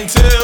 until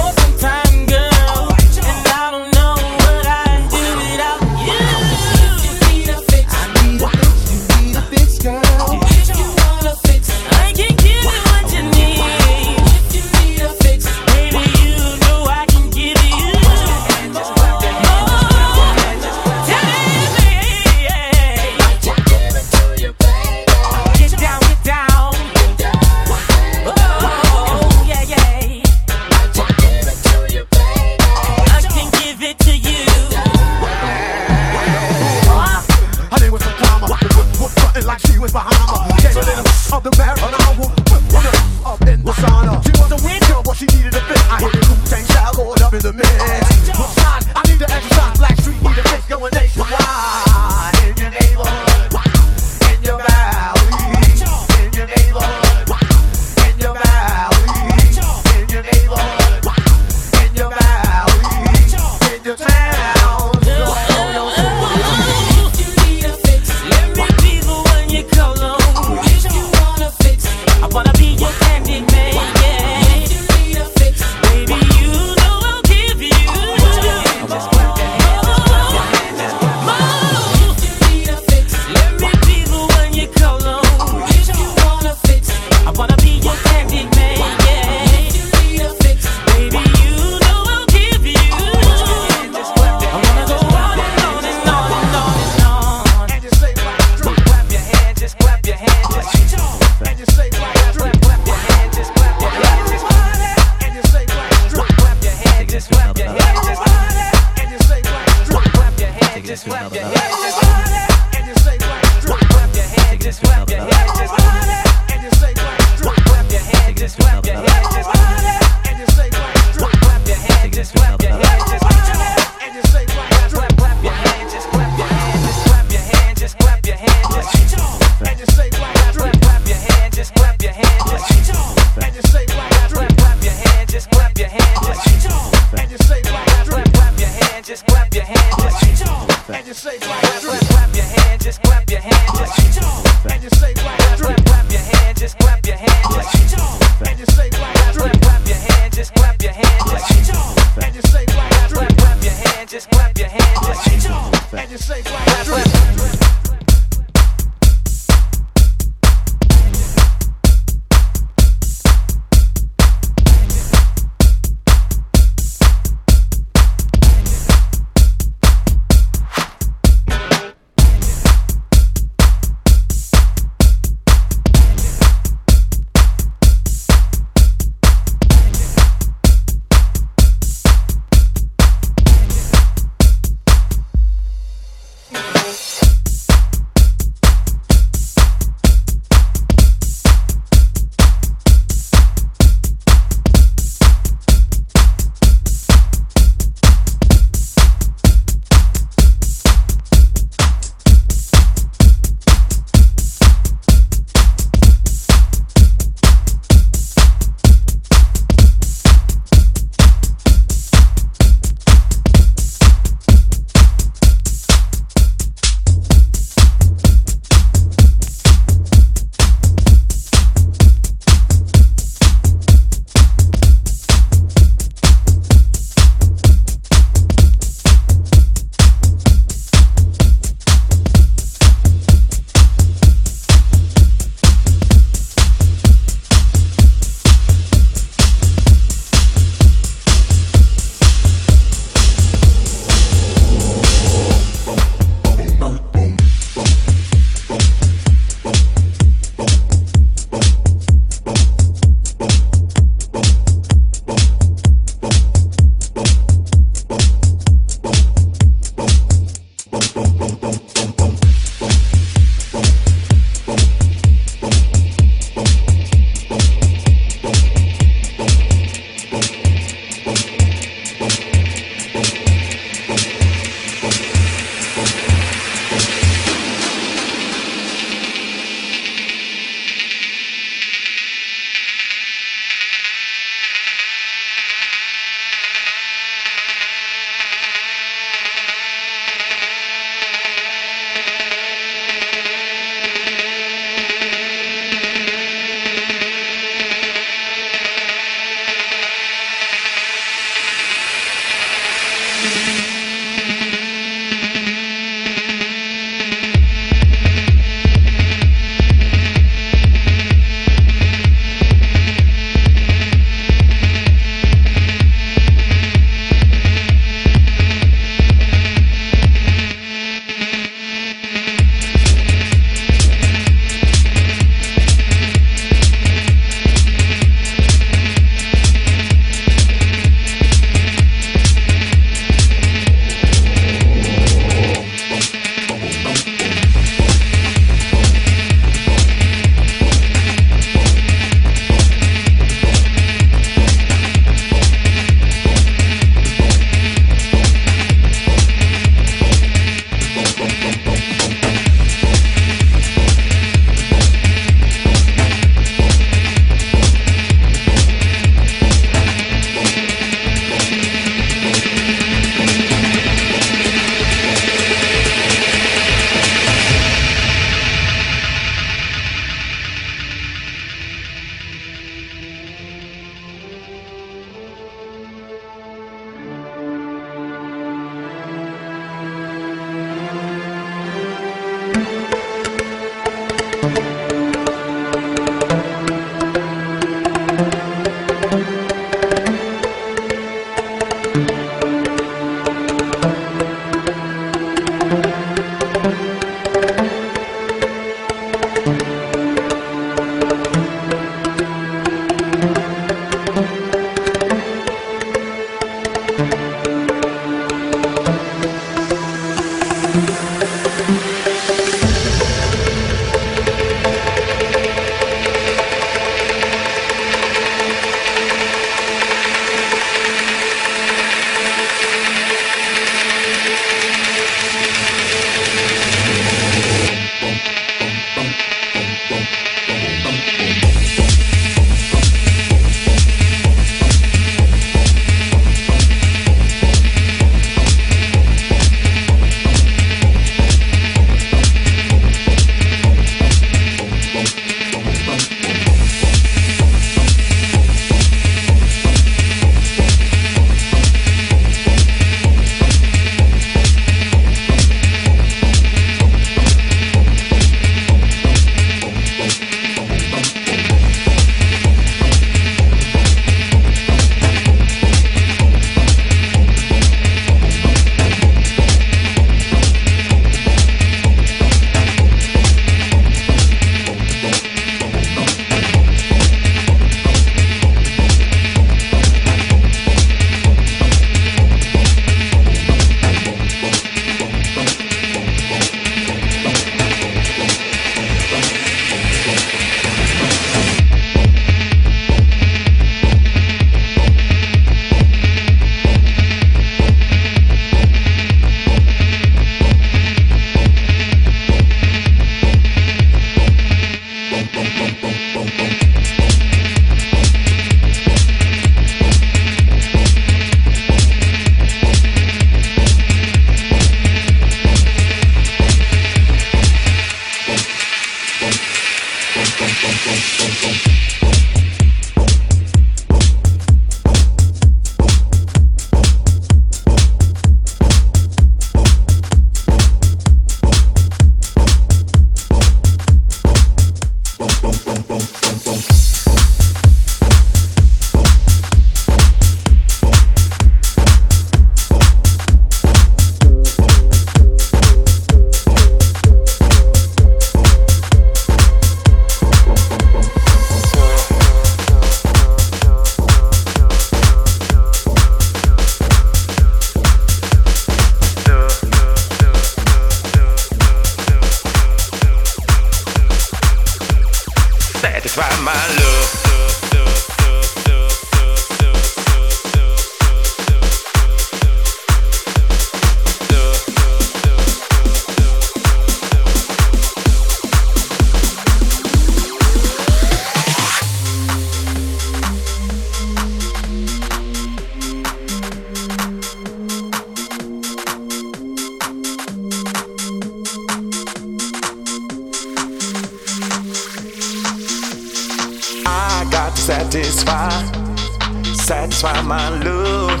satisfy my love.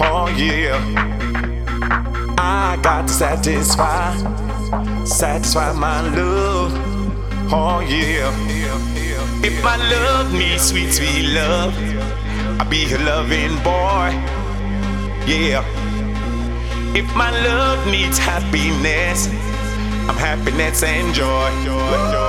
Oh yeah. I got to satisfy, satisfy my love. Oh yeah. If my love needs sweet, sweet love, I'll be a loving boy. Yeah. If my love needs happiness, I'm happiness and joy, joy, joy,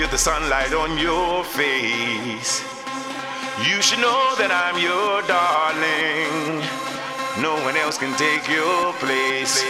feel the sunlight on your face. You should know that I'm your darling. No one else can take your place.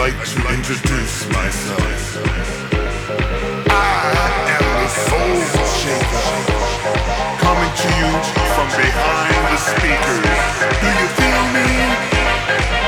like to introduce myself. I am the Soul Shaker, coming to you from behind the speakers. Do you feel me?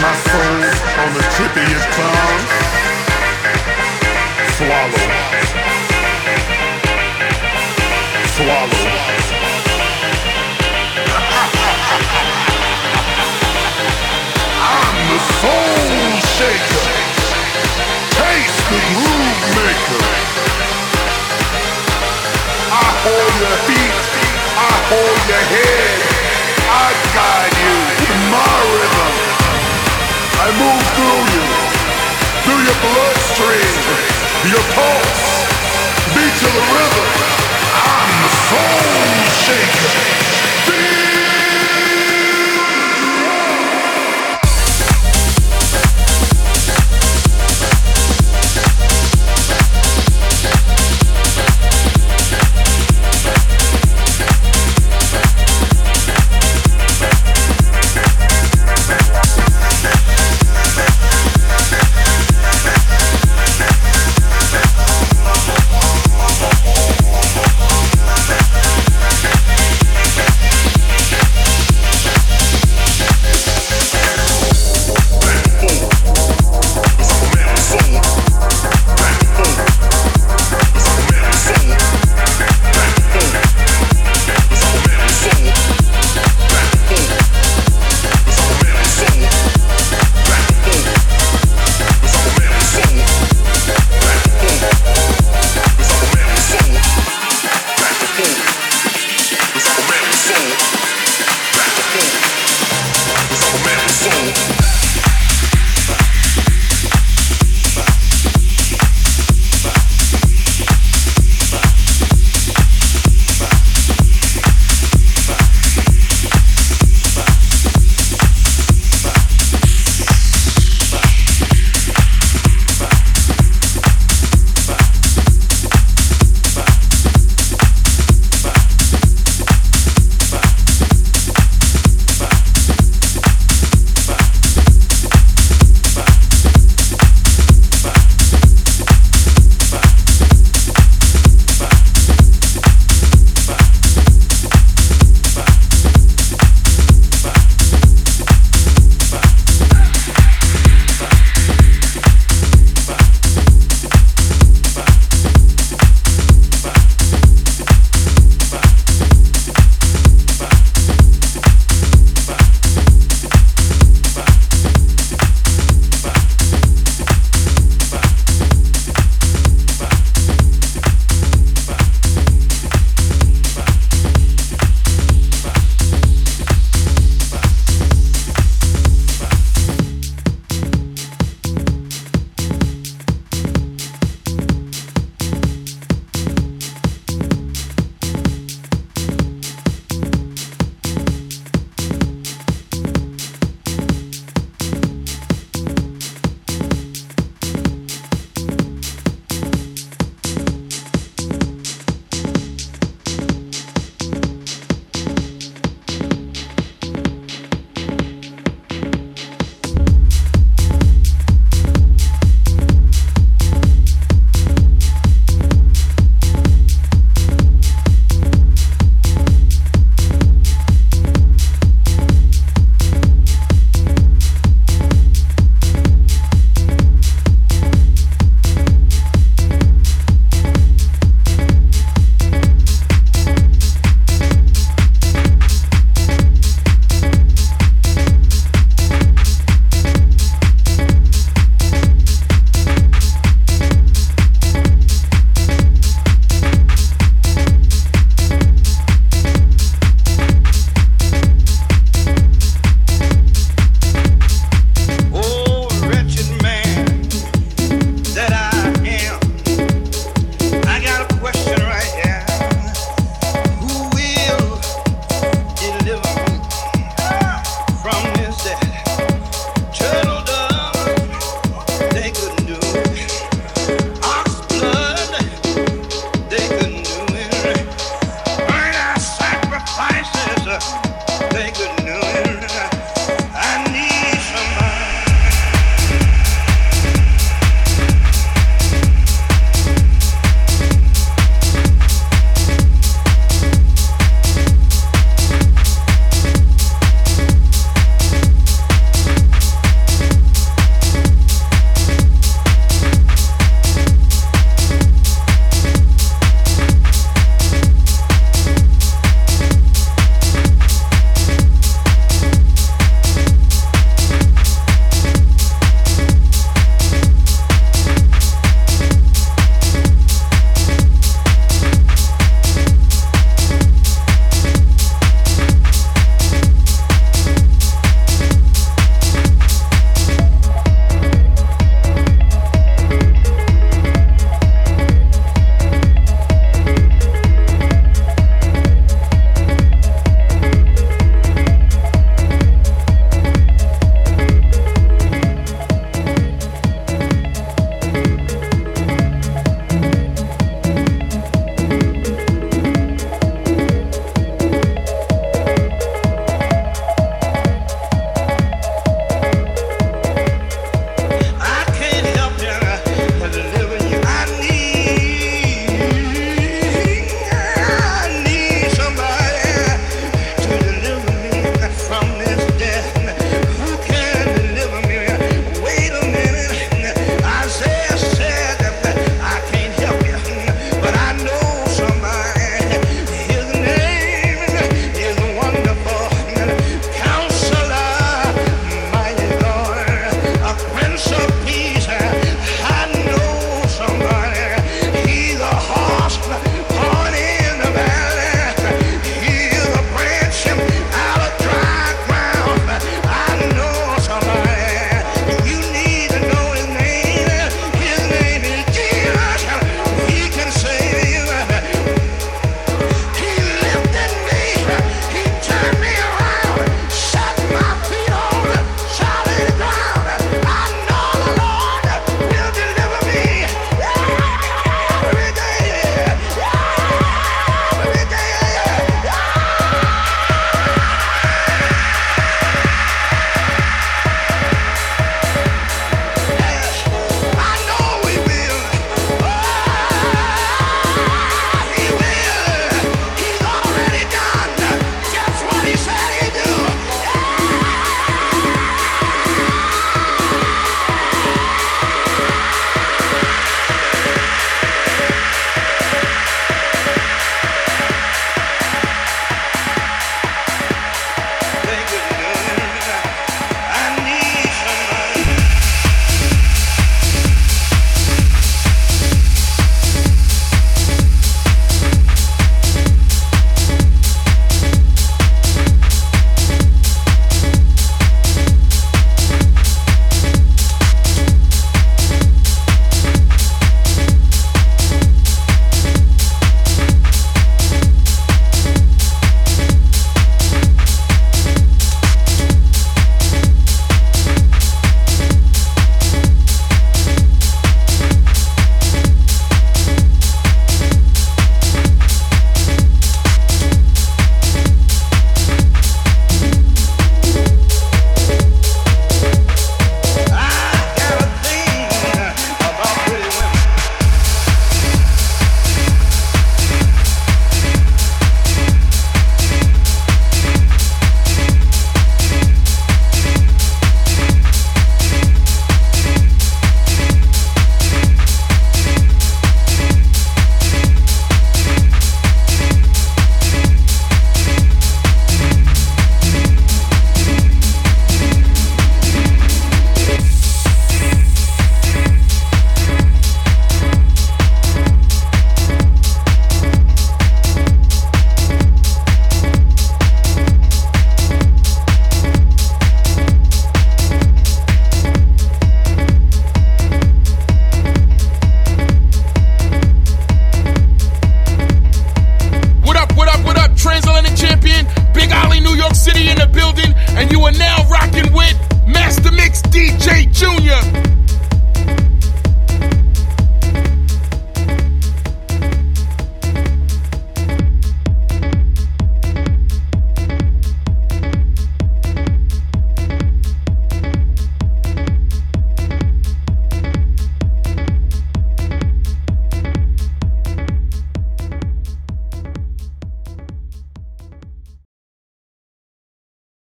My soul on the of tongue? Swallow. Swallow. I'm the soul shaker. Taste the groove maker. I hold your feet, I hold your head, I guide I move through you, through your bloodstream, your pulse,